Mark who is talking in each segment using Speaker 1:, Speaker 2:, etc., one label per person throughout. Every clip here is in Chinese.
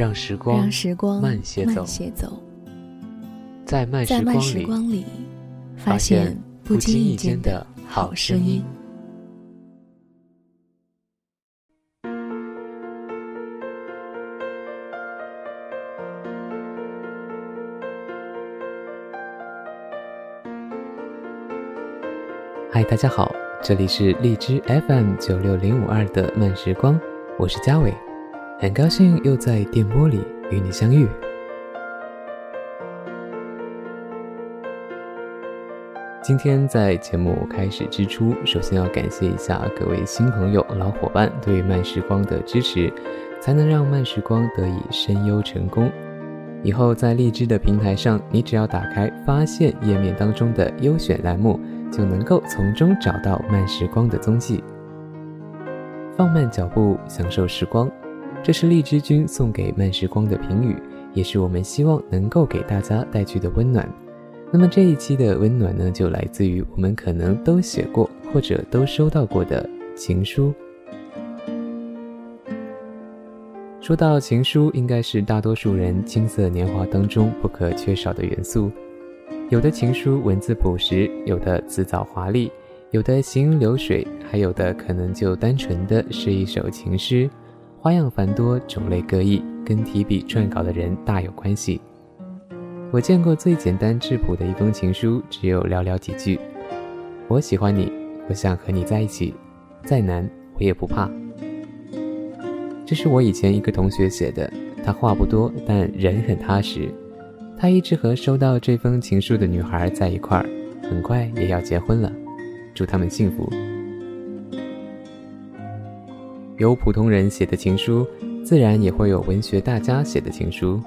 Speaker 1: 让时光，慢些走，
Speaker 2: 在
Speaker 1: 慢
Speaker 2: 时光里，发现不经意间的好声音。
Speaker 1: 嗨，大家好，这里是荔枝 FM 九六零五二的慢时光，我是嘉伟。很高兴又在电波里与你相遇。今天在节目开始之初，首先要感谢一下各位新朋友、老伙伴对慢时光的支持，才能让慢时光得以声优成功。以后在荔枝的平台上，你只要打开发现页面当中的优选栏目，就能够从中找到慢时光的踪迹。放慢脚步，享受时光。这是荔枝君送给慢时光的评语，也是我们希望能够给大家带去的温暖。那么这一期的温暖呢，就来自于我们可能都写过或者都收到过的情书。说到情书，应该是大多数人青涩年华当中不可缺少的元素。有的情书文字朴实，有的辞藻华丽，有的行云流水，还有的可能就单纯的是一首情诗。花样繁多，种类各异，跟提笔撰稿的人大有关系。我见过最简单质朴的一封情书，只有寥寥几句：“我喜欢你，我想和你在一起，再难我也不怕。”这是我以前一个同学写的，他话不多，但人很踏实。他一直和收到这封情书的女孩在一块儿，很快也要结婚了，祝他们幸福。有普通人写的情书，自然也会有文学大家写的情书。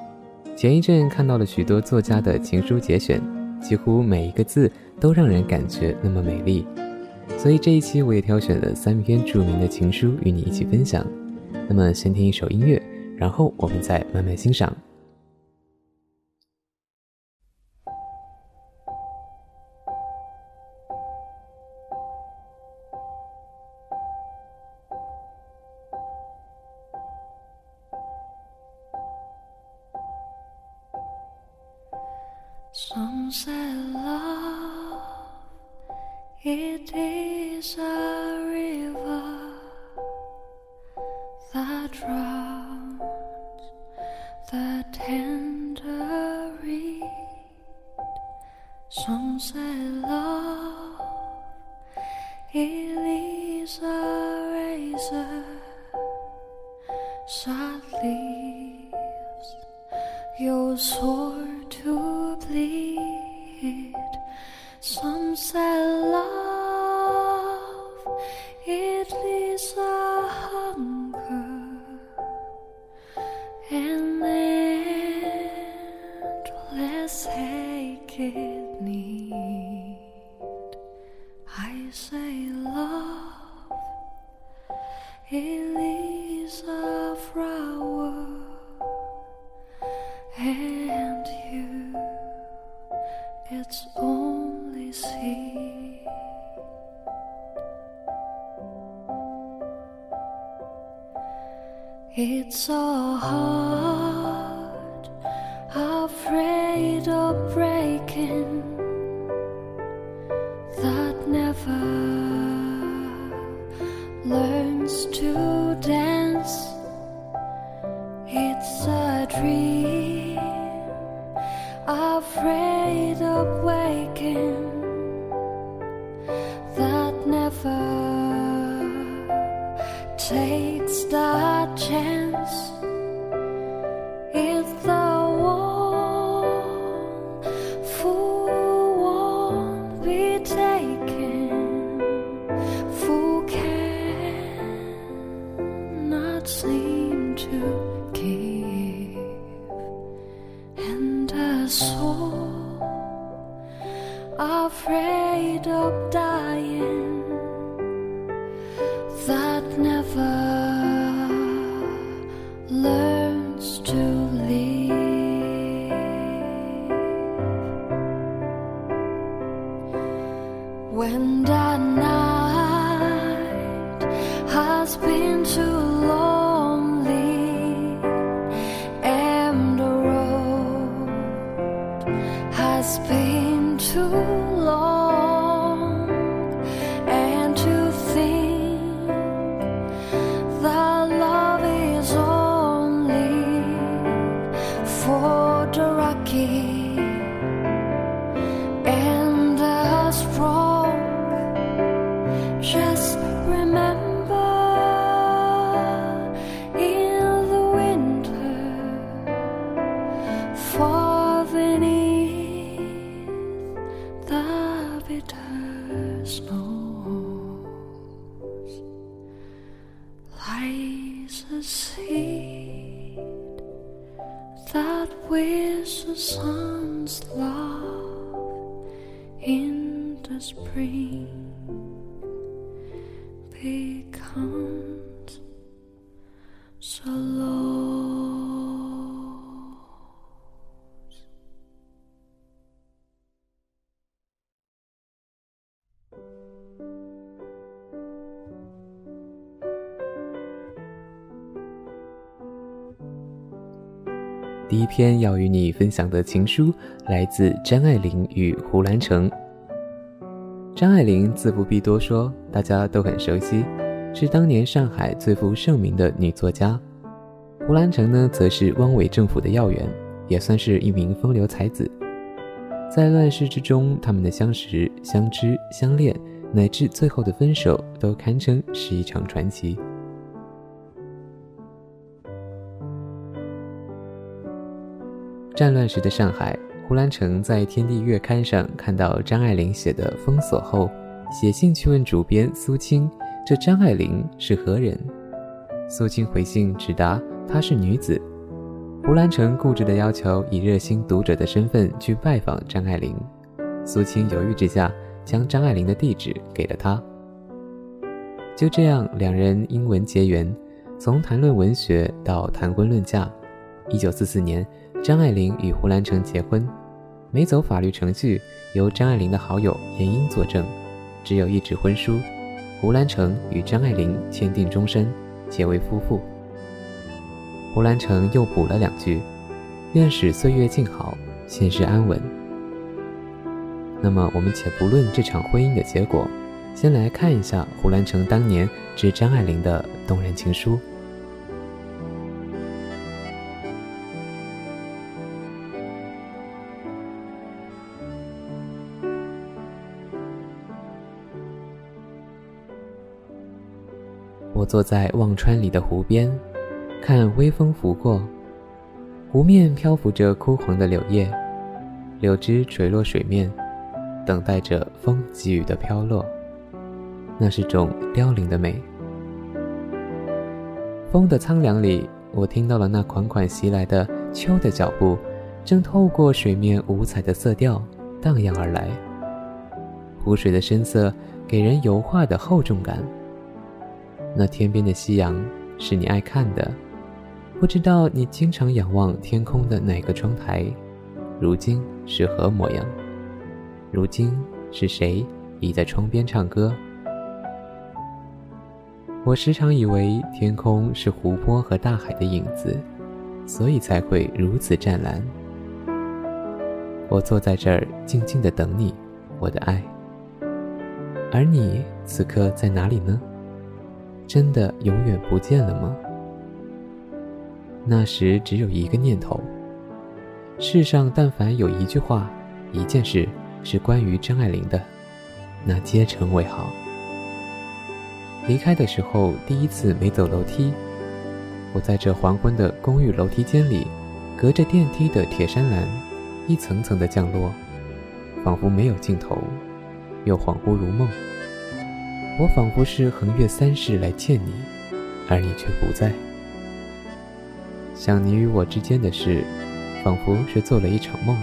Speaker 1: 前一阵看到了许多作家的情书节选，几乎每一个字都让人感觉那么美丽。所以这一期我也挑选了三篇著名的情书与你一起分享。那么先听一首音乐，然后我们再慢慢欣赏。
Speaker 3: It need. I say love, it leaves a flower and you its only seed. It's so hard, afraid of dying. That never learns
Speaker 1: 第一篇要与你分享的情书来自张爱玲与胡兰成。张爱玲自不必多说，大家都很熟悉，是当年上海最负盛名的女作家。胡兰成呢，则是汪伪政府的要员，也算是一名风流才子。在乱世之中，他们的相识、相知、相恋，乃至最后的分手，都堪称是一场传奇。战乱时的上海，胡兰成在《天地月刊》上看到张爱玲写的《封锁》后，写信去问主编苏青：“这张爱玲是何人？”苏青回信只答：“她是女子。”胡兰成固执的要求以热心读者的身份去拜访张爱玲。苏青犹豫之下，将张爱玲的地址给了他。就这样，两人因文结缘，从谈论文学到谈婚论嫁。一九四四年。张爱玲与胡兰成结婚，没走法律程序，由张爱玲的好友闫英作证，只有一纸婚书，胡兰成与张爱玲签订终身，结为夫妇。胡兰成又补了两句：“愿使岁月静好，现世安稳。”那么，我们且不论这场婚姻的结果，先来看一下胡兰成当年致张爱玲的动人情书。我坐在忘川里的湖边，看微风拂过，湖面漂浮着枯黄的柳叶，柳枝垂落水面，等待着风给予的飘落。那是种凋零的美。风的苍凉里，我听到了那款款袭来的秋的脚步，正透过水面五彩的色调荡漾而来。湖水的深色给人油画的厚重感。那天边的夕阳是你爱看的，不知道你经常仰望天空的哪个窗台，如今是何模样？如今是谁倚在窗边唱歌？我时常以为天空是湖泊和大海的影子，所以才会如此湛蓝。我坐在这儿静静的等你，我的爱。而你此刻在哪里呢？真的永远不见了吗？那时只有一个念头：世上但凡有一句话、一件事是关于张爱玲的，那皆成为好。离开的时候，第一次没走楼梯，我在这黄昏的公寓楼梯间里，隔着电梯的铁栅栏，一层层的降落，仿佛没有尽头，又恍惚如梦。我仿佛是横越三世来见你，而你却不在。想你与我之间的事，仿佛是做了一场梦。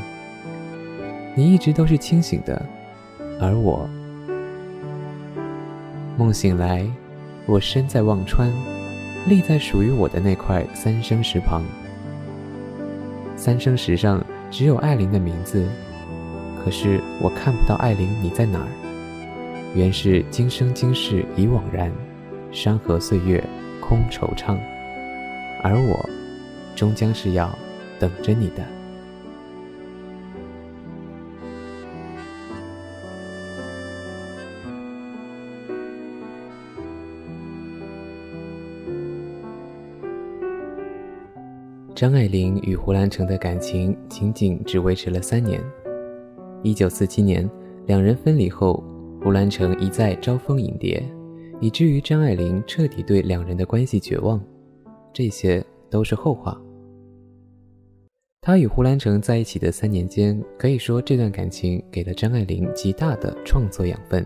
Speaker 1: 你一直都是清醒的，而我，梦醒来，我身在忘川，立在属于我的那块三生石旁。三生石上只有艾琳的名字，可是我看不到艾琳，你在哪儿？原是今生今世已惘然，山河岁月空惆怅，而我，终将是要等着你的。张爱玲与胡兰成的感情仅仅只维持了三年。一九四七年，两人分离后，胡兰成一再招蜂引蝶，以至于张爱玲彻底对两人的关系绝望。这些都是后话。他与胡兰成在一起的三年间，可以说这段感情给了张爱玲极大的创作养分。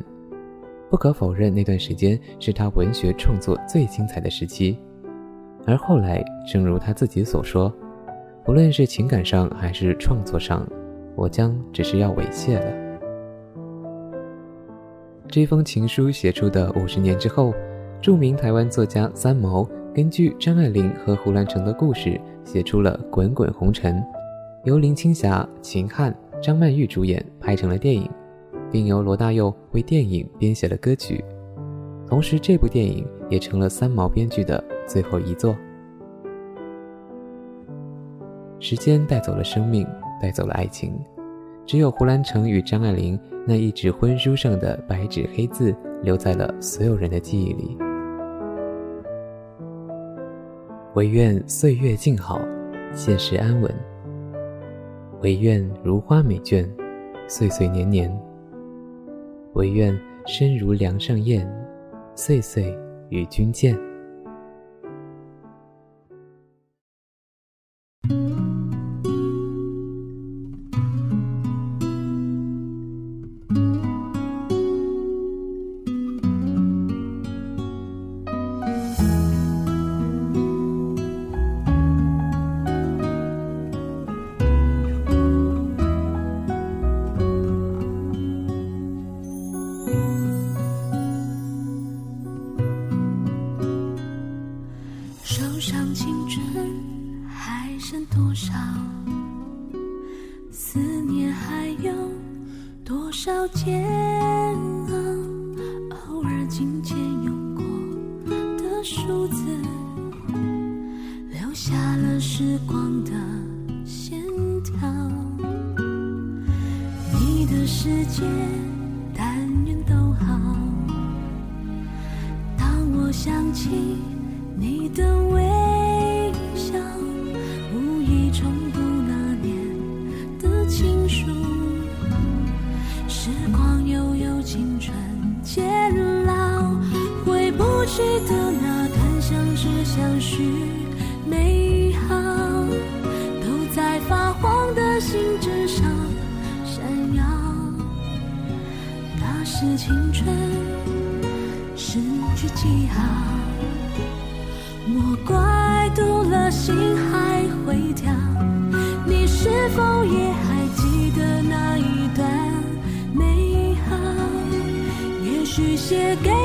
Speaker 1: 不可否认，那段时间是她文学创作最精彩的时期。而后来，正如他自己所说，无论是情感上还是创作上，我将只是要猥亵了。这封情书写出的五十年之后，著名台湾作家三毛根据张爱玲和胡兰成的故事，写出了《滚滚红尘》，由林青霞、秦汉、张曼玉主演，拍成了电影，并由罗大佑为电影编写了歌曲。同时，这部电影也成了三毛编剧的。最后一座，时间带走了生命，带走了爱情，只有胡兰成与张爱玲那一纸婚书上的白纸黑字留在了所有人的记忆里。唯愿岁月静好，现实安稳。唯愿如花美眷，岁岁年年。唯愿身如梁上燕，岁岁与君见。
Speaker 3: 少煎熬，偶尔金钱用过的数字，留下了时光的线条。你的世界，但愿都好。当我想起你的微。青春失去记号，莫怪读了心还会跳。你是否也还记得那一段美好？也许写给。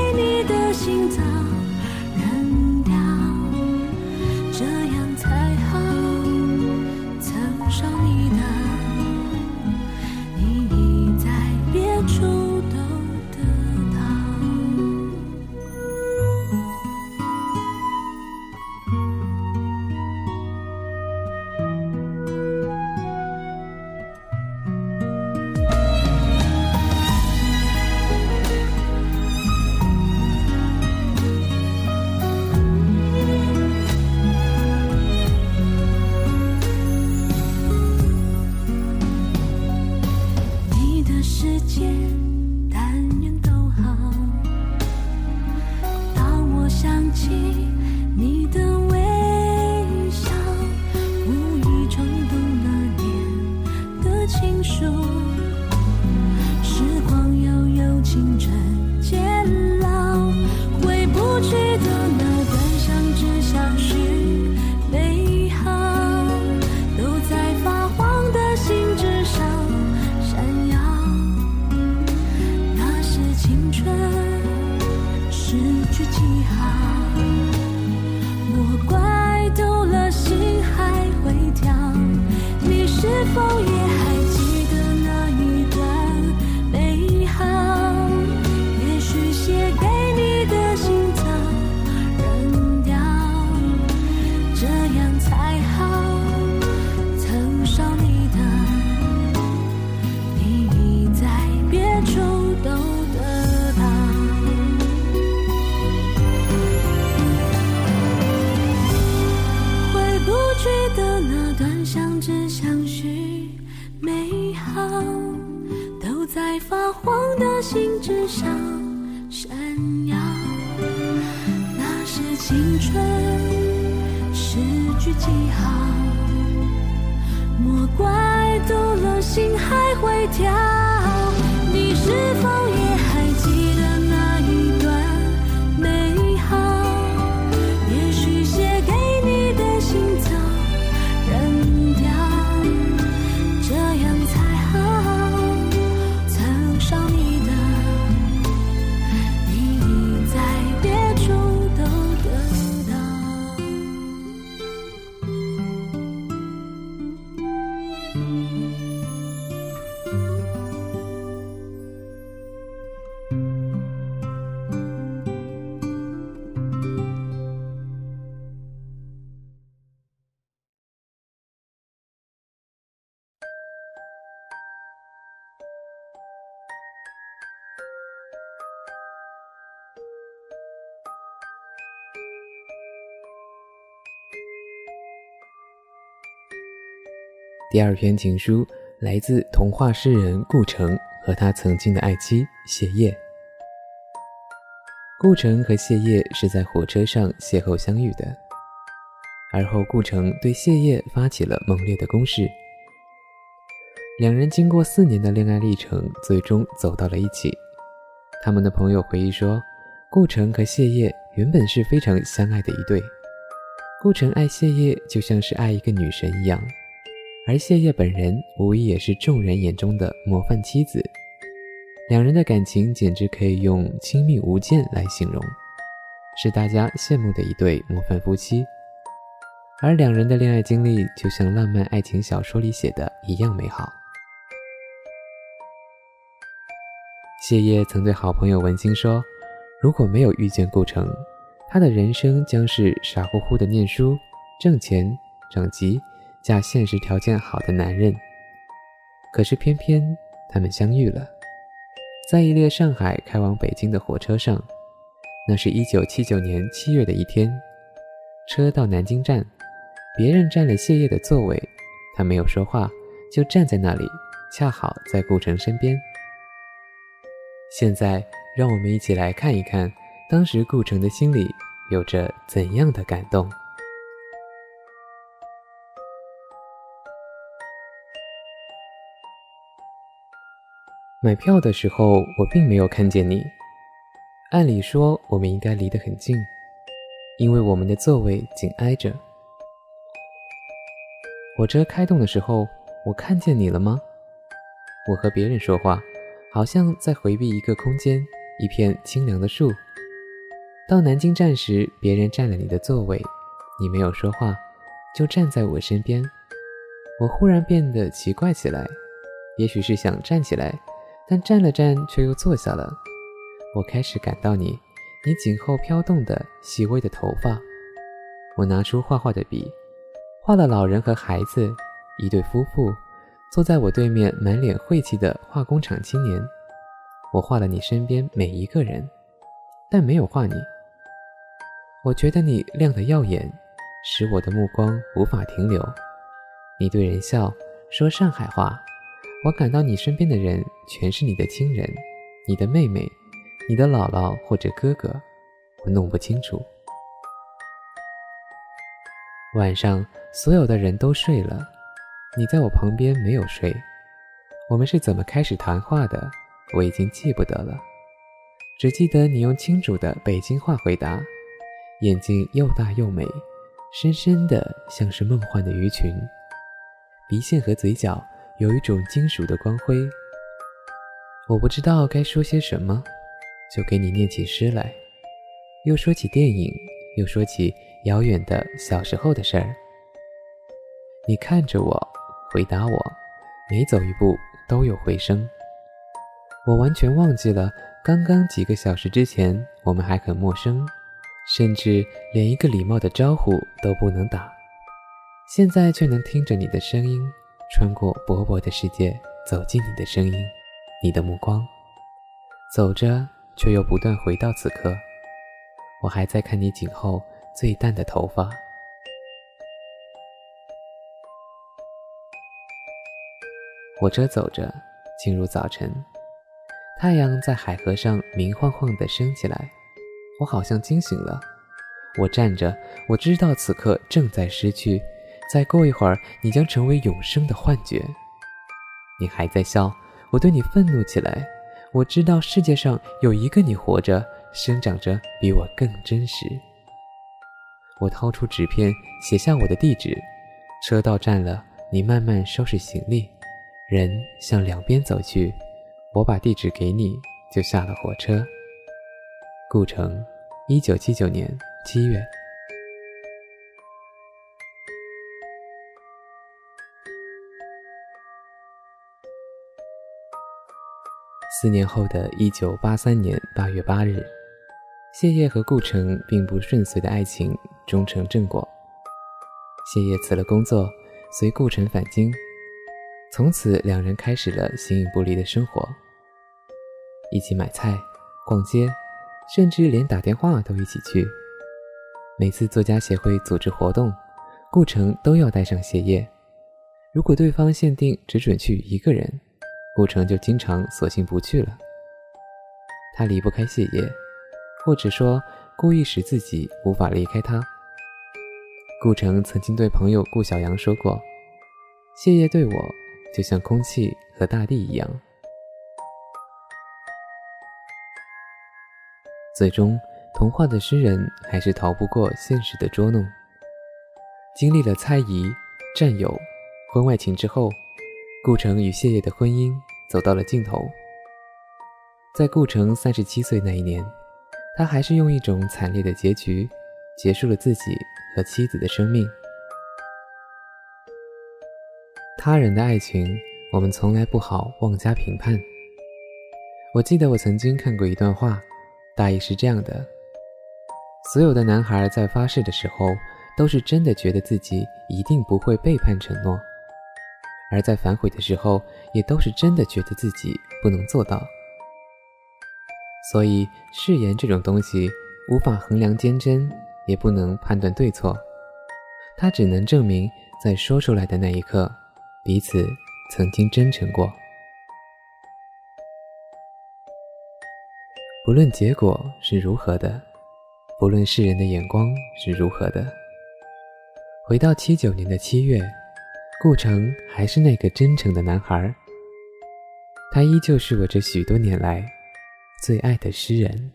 Speaker 1: 第二篇情书来自童话诗人顾城和他曾经的爱妻谢烨。顾城和谢烨是在火车上邂逅相遇的，而后顾城对谢烨发起了猛烈的攻势。两人经过四年的恋爱历程，最终走到了一起。他们的朋友回忆说，顾城和谢烨原本是非常相爱的一对。顾城爱谢烨就像是爱一个女神一样，而谢烨本人无疑也是众人眼中的模范妻子。两人的感情简直可以用亲密无间来形容，是大家羡慕的一对模范夫妻。而两人的恋爱经历就像浪漫爱情小说里写的一样美好。谢烨曾对好朋友文心说：“如果没有遇见顾城，他的人生将是傻乎乎的念书、挣钱、长级、嫁现实条件好的男人。可是偏偏他们相遇了，在一列上海开往北京的火车上。那是一九七九年七月的一天，车到南京站，别人占了谢烨的座位，他没有说话，就站在那里，恰好在顾城身边。现在，让我们一起来看一看。”当时顾城的心里有着怎样的感动？买票的时候，我并没有看见你。按理说，我们应该离得很近，因为我们的座位紧挨着。火车开动的时候，我看见你了吗？我和别人说话，好像在回避一个空间，一片清凉的树。到南京站时，别人占了你的座位，你没有说话，就站在我身边。我忽然变得奇怪起来，也许是想站起来，但站了站却又坐下了。我开始感到你，你颈后飘动的细微的头发。我拿出画画的笔，画了老人和孩子，一对夫妇，坐在我对面满脸晦气的化工厂青年。我画了你身边每一个人，但没有画你。我觉得你亮得耀眼，使我的目光无法停留。你对人笑，说上海话。我感到你身边的人全是你的亲人，你的妹妹，你的姥姥或者哥哥，我弄不清楚。晚上，所有的人都睡了，你在我旁边没有睡。我们是怎么开始谈话的？我已经记不得了，只记得你用清楚的北京话回答。眼睛又大又美，深深的像是梦幻的鱼群，鼻线和嘴角有一种金属的光辉。我不知道该说些什么，就给你念起诗来，又说起电影，又说起遥远的小时候的事儿。你看着我，回答我，每走一步都有回声。我完全忘记了刚刚几个小时之前，我们还很陌生。甚至连一个礼貌的招呼都不能打，现在却能听着你的声音，穿过薄薄的世界，走进你的声音，你的目光，走着却又不断回到此刻。我还在看你颈后最淡的头发。火车走着，进入早晨，太阳在海河上明晃晃地升起来。我好像惊醒了。我站着，我知道此刻正在失去，再过一会儿，你将成为永生的幻觉。你还在笑，我对你愤怒起来。我知道世界上有一个你活着，生长着比我更真实。我掏出纸片，写下我的地址。车到站了，你慢慢收拾行李。人向两边走去，我把地址给你，就下了火车。顾城，一九七九年七月。四年后的一九八三年八月八日，谢烨和顾城并不顺遂的爱情终成正果。谢烨辞了工作，随顾城返京。从此，两人开始了形影不离的生活，一起买菜、逛街，甚至连打电话都一起去。每次作家协会组织活动，顾城都要带上谢烨。如果对方限定只准去一个人，顾城就经常索性不去了。他离不开谢烨，或者说故意使自己无法离开他。顾城曾经对朋友顾小阳说过：“谢烨对我。”就像空气和大地一样，最终，童话的诗人还是逃不过现实的捉弄。经历了猜疑、占有、婚外情之后，顾城与谢烨的婚姻走到了尽头。在顾城三十七岁那一年，他还是用一种惨烈的结局结束了自己和妻子的生命。他人的爱情，我们从来不好妄加评判。我记得我曾经看过一段话，大意是这样的：所有的男孩在发誓的时候，都是真的觉得自己一定不会背叛承诺；而在反悔的时候，也都是真的觉得自己不能做到。所以，誓言这种东西，无法衡量坚贞，也不能判断对错，它只能证明在说出来的那一刻。彼此曾经真诚过，不论结果是如何的，不论世人的眼光是如何的，回到七九年的七月，顾城还是那个真诚的男孩，他依旧是我这许多年来最爱的诗人。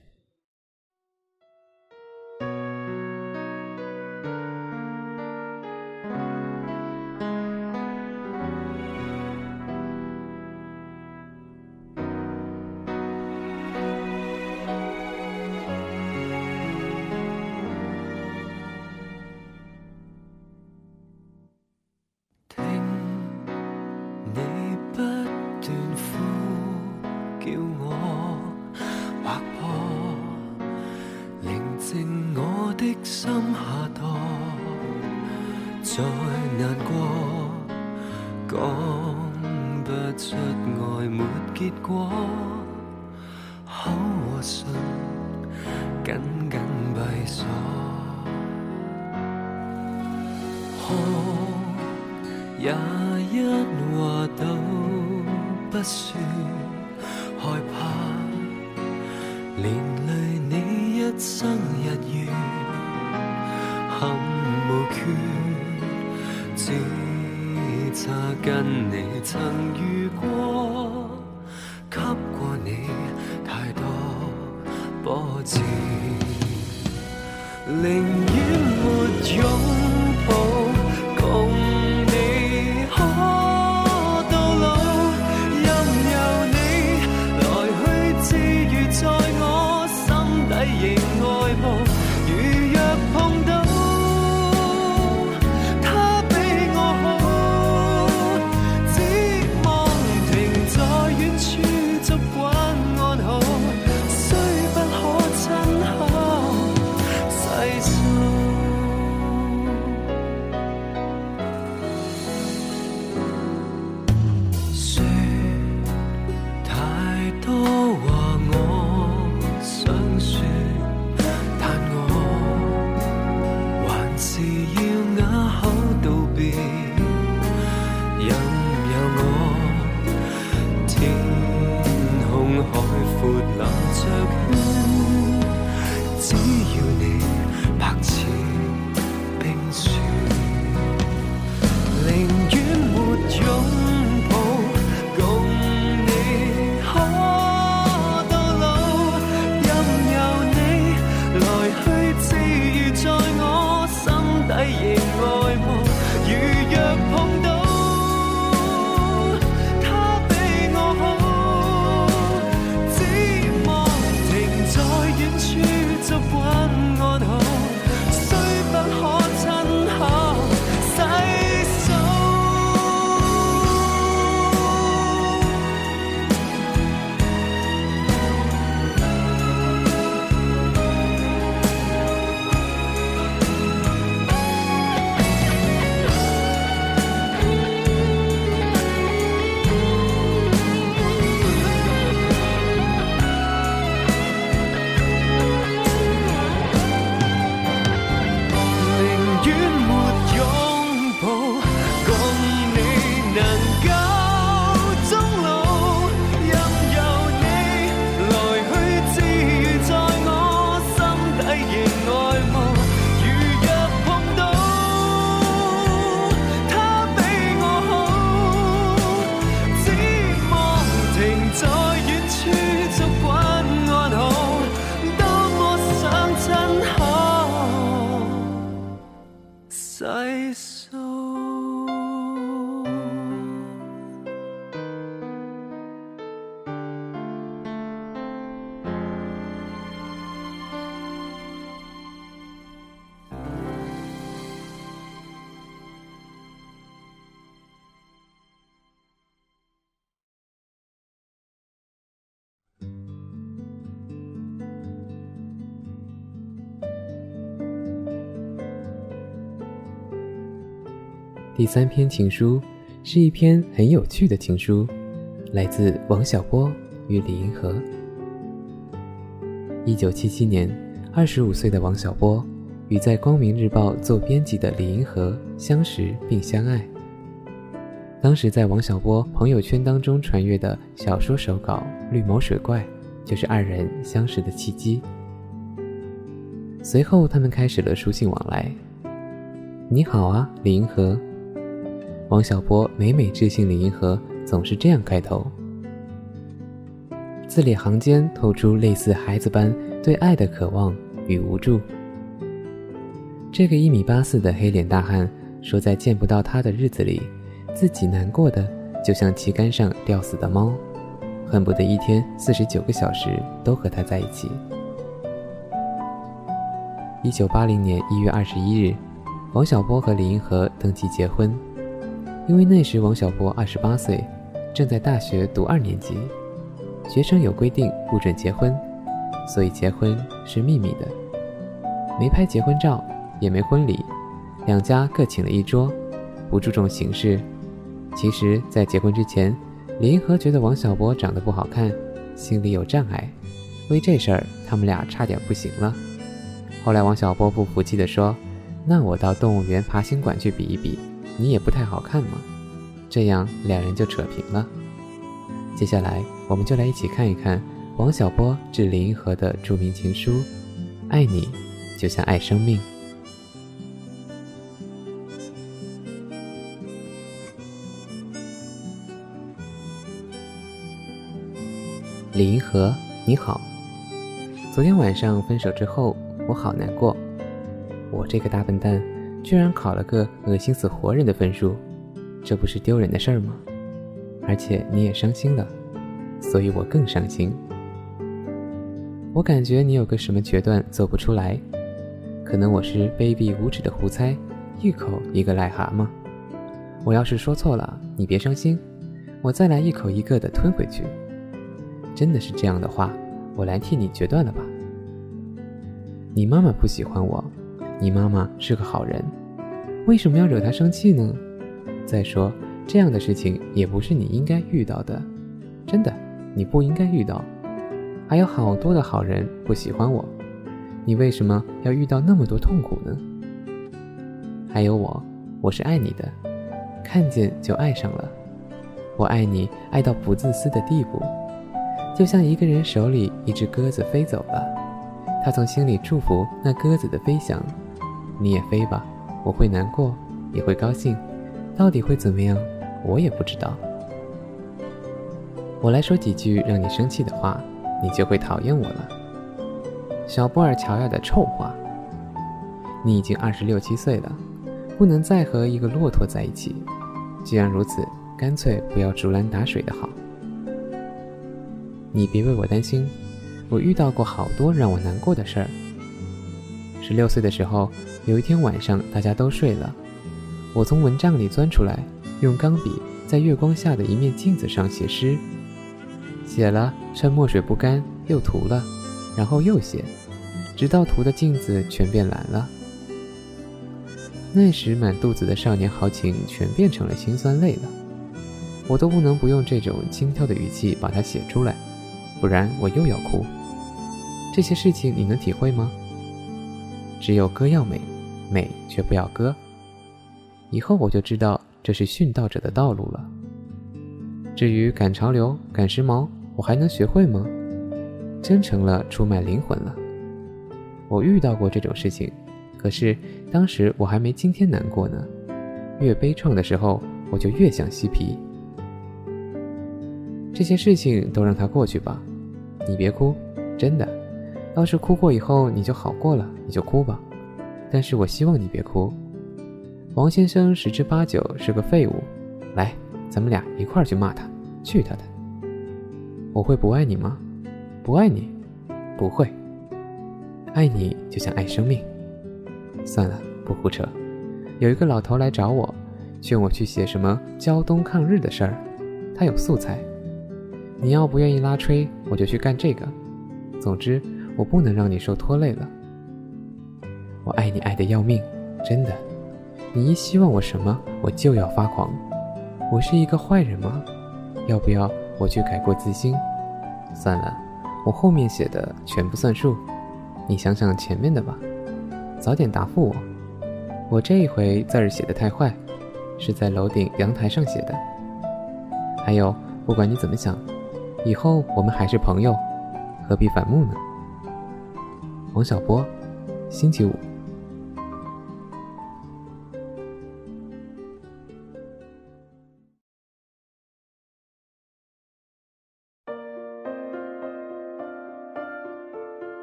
Speaker 4: 也一话都不说，害怕连累你一生日月，恨无缺，只差跟你曾遇过，
Speaker 1: 第三篇情书是一篇很有趣的情书，来自王小波与李银河。一九七七年，二十五岁的王小波与在《光明日报》做编辑的李银河相识并相爱。当时在王小波朋友圈当中传阅的小说手稿《绿毛水怪》，就是二人相识的契机。随后，他们开始了书信往来。你好啊，李银河。王小波每每致信李银河，总是这样开头，字里行间透出类似孩子般对爱的渴望与无助。这个一米八四的黑脸大汉说，在见不到他的日子里，自己难过的就像旗杆上吊死的猫，恨不得一天四十九个小时都和他在一起。一九八零年一月二十一日，王小波和李银河登记结婚。因为那时王小波二十八岁，正在大学读二年级，学生有规定不准结婚，所以结婚是秘密的，没拍结婚照，也没婚礼，两家各请了一桌，不注重形式。其实，在结婚之前，李银河觉得王小波长得不好看，心里有障碍，为这事儿他们俩差点不行了。后来王小波不服气地说：“那我到动物园爬行馆去比一比。”你也不太好看嘛，这样两人就扯平了。接下来，我们就来一起看一看王小波致林银河的著名情书：“爱你，就像爱生命。”李银河，你好。昨天晚上分手之后，我好难过。我这个大笨蛋。居然考了个恶心死活人的分数，这不是丢人的事儿吗？而且你也伤心了，所以我更伤心。我感觉你有个什么决断做不出来，可能我是卑鄙无耻的胡猜，一口一个癞蛤蟆。我要是说错了，你别伤心，我再来一口一个的吞回去。真的是这样的话，我来替你决断了吧。你妈妈不喜欢我。你妈妈是个好人，为什么要惹她生气呢？再说这样的事情也不是你应该遇到的，真的，你不应该遇到。还有好多的好人不喜欢我，你为什么要遇到那么多痛苦呢？还有我，我是爱你的，看见就爱上了，我爱你爱到不自私的地步，就像一个人手里一只鸽子飞走了，他从心里祝福那鸽子的飞翔。你也飞吧，我会难过，也会高兴，到底会怎么样，我也不知道。我来说几句让你生气的话，你就会讨厌我了。小波尔乔亚的臭话。你已经二十六七岁了，不能再和一个骆驼在一起。既然如此，干脆不要竹篮打水的好。你别为我担心，我遇到过好多让我难过的事儿。十六岁的时候。有一天晚上，大家都睡了，我从蚊帐里钻出来，用钢笔在月光下的一面镜子上写诗，写了，趁墨水不干又涂了，然后又写，直到涂的镜子全变蓝了。那时满肚子的少年豪情全变成了心酸泪了，我都不能不用这种轻佻的语气把它写出来，不然我又要哭。这些事情你能体会吗？只有歌要美。美却不要歌。以后我就知道这是殉道者的道路了。至于赶潮流、赶时髦，我还能学会吗？真成了出卖灵魂了。我遇到过这种事情，可是当时我还没今天难过呢。越悲怆的时候，我就越想嬉皮。这些事情都让它过去吧，你别哭，真的。要是哭过以后你就好过了，你就哭吧。但是我希望你别哭，王先生十之八九是个废物。来，咱们俩一块儿去骂他，去他的！我会不爱你吗？不爱你，不会。爱你就像爱生命。算了，不胡扯。有一个老头来找我，劝我去写什么胶东抗日的事儿，他有素材。你要不愿意拉吹，我就去干这个。总之，我不能让你受拖累了。我爱你爱得要命，真的。你一希望我什么，我就要发狂。我是一个坏人吗？要不要我去改过自新？算了，我后面写的全不算数。你想想前面的吧，早点答复我。我这一回字儿写得太坏，是在楼顶阳台上写的。还有，不管你怎么想。以后我们还是朋友，何必反目呢？王小波，星期五。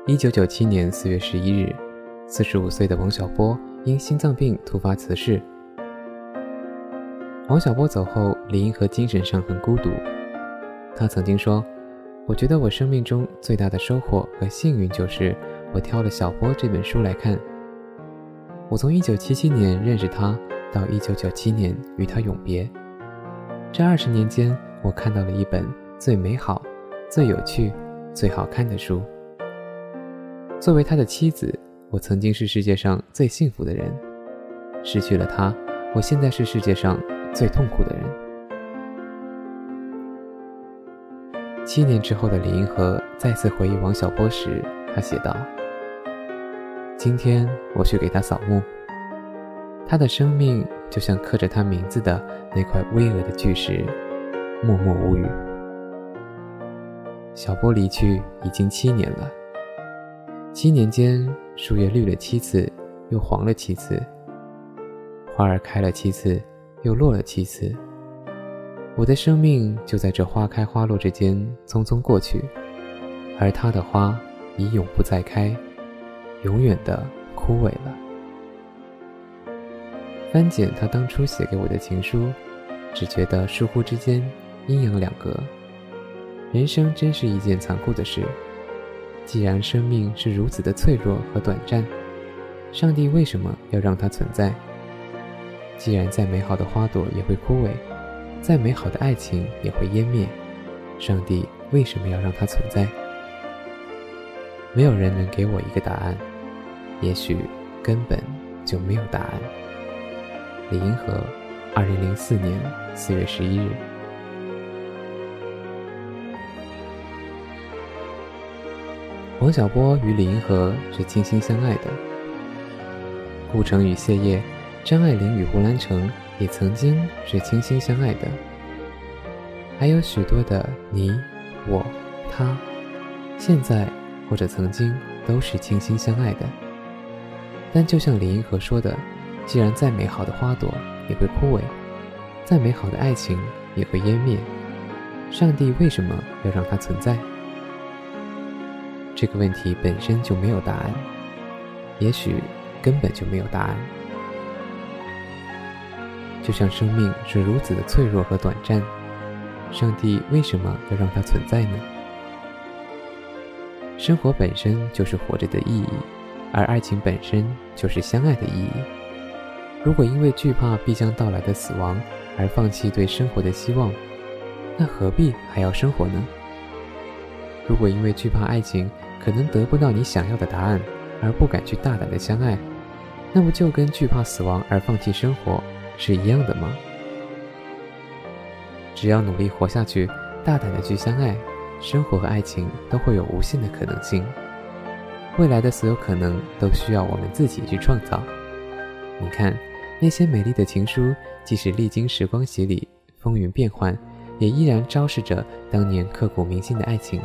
Speaker 1: 一九九七年四月十一日，四十五岁的王小波因心脏病突发辞世。王小波走后，李银河精神上很孤独。他曾经说：“我觉得我生命中最大的收获和幸运就是我挑了《小波》这本书来看。我从1977年认识他，到1997年与他永别，这二十年间，我看到了一本最美好、最有趣、最好看的书。作为他的妻子，我曾经是世界上最幸福的人；失去了他，我现在是世界上最痛苦的人。”七年之后的李银河再次回忆王小波时，他写道：“今天我去给他扫墓，他的生命就像刻着他名字的那块巍峨的巨石，默默无语。小波离去已经七年了，七年间树叶绿了七次，又黄了七次；花儿开了七次，又落了七次。”我的生命就在这花开花落之间匆匆过去，而他的花已永不再开，永远的枯萎了。翻检他当初写给我的情书，只觉得疏忽之间阴阳两隔。人生真是一件残酷的事。既然生命是如此的脆弱和短暂，上帝为什么要让它存在？既然再美好的花朵也会枯萎。再美好的爱情也会湮灭，上帝为什么要让它存在？没有人能给我一个答案，也许根本就没有答案。李银河，二零零四年四月十一日。王小波与李银河是倾心相爱的，顾城与谢烨，张爱玲与胡兰成。也曾经是倾心相爱的，还有许多的你、我、他，现在或者曾经都是倾心相爱的。但就像李银河说的，既然再美好的花朵也会枯萎，再美好的爱情也会湮灭，上帝为什么要让它存在？这个问题本身就没有答案，也许根本就没有答案。就像生命是如此的脆弱和短暂，上帝为什么要让它存在呢？生活本身就是活着的意义，而爱情本身就是相爱的意义。如果因为惧怕必将到来的死亡而放弃对生活的希望，那何必还要生活呢？如果因为惧怕爱情可能得不到你想要的答案而不敢去大胆的相爱，那不就跟惧怕死亡而放弃生活？是一样的吗？只要努力活下去，大胆的去相爱，生活和爱情都会有无限的可能性。未来的所有可能都需要我们自己去创造。你看，那些美丽的情书，即使历经时光洗礼，风云变幻，也依然昭示着当年刻骨铭心的爱情。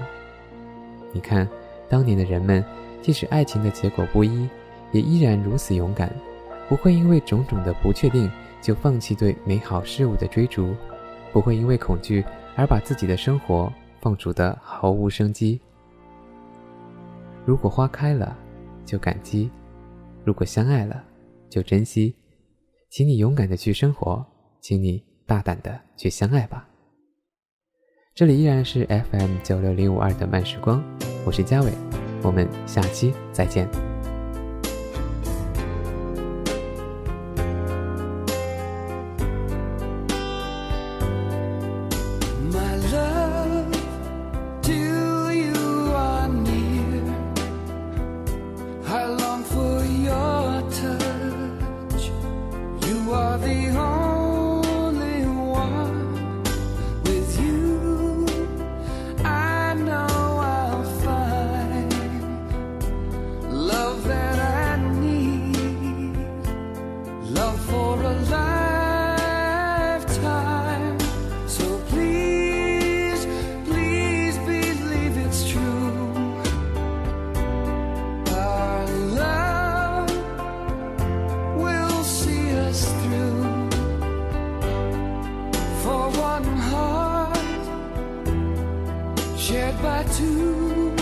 Speaker 1: 你看，当年的人们，即使爱情的结果不一，也依然如此勇敢，不会因为种种的不确定。就放弃对美好事物的追逐，不会因为恐惧而把自己的生活放逐的毫无生机。如果花开了，就感激；如果相爱了，就珍惜；请你勇敢的去生活，请你大胆的去相爱吧。这里依然是 FM 九六零五二的慢时光，我是嘉伟，我们下期再见。
Speaker 5: Shared by two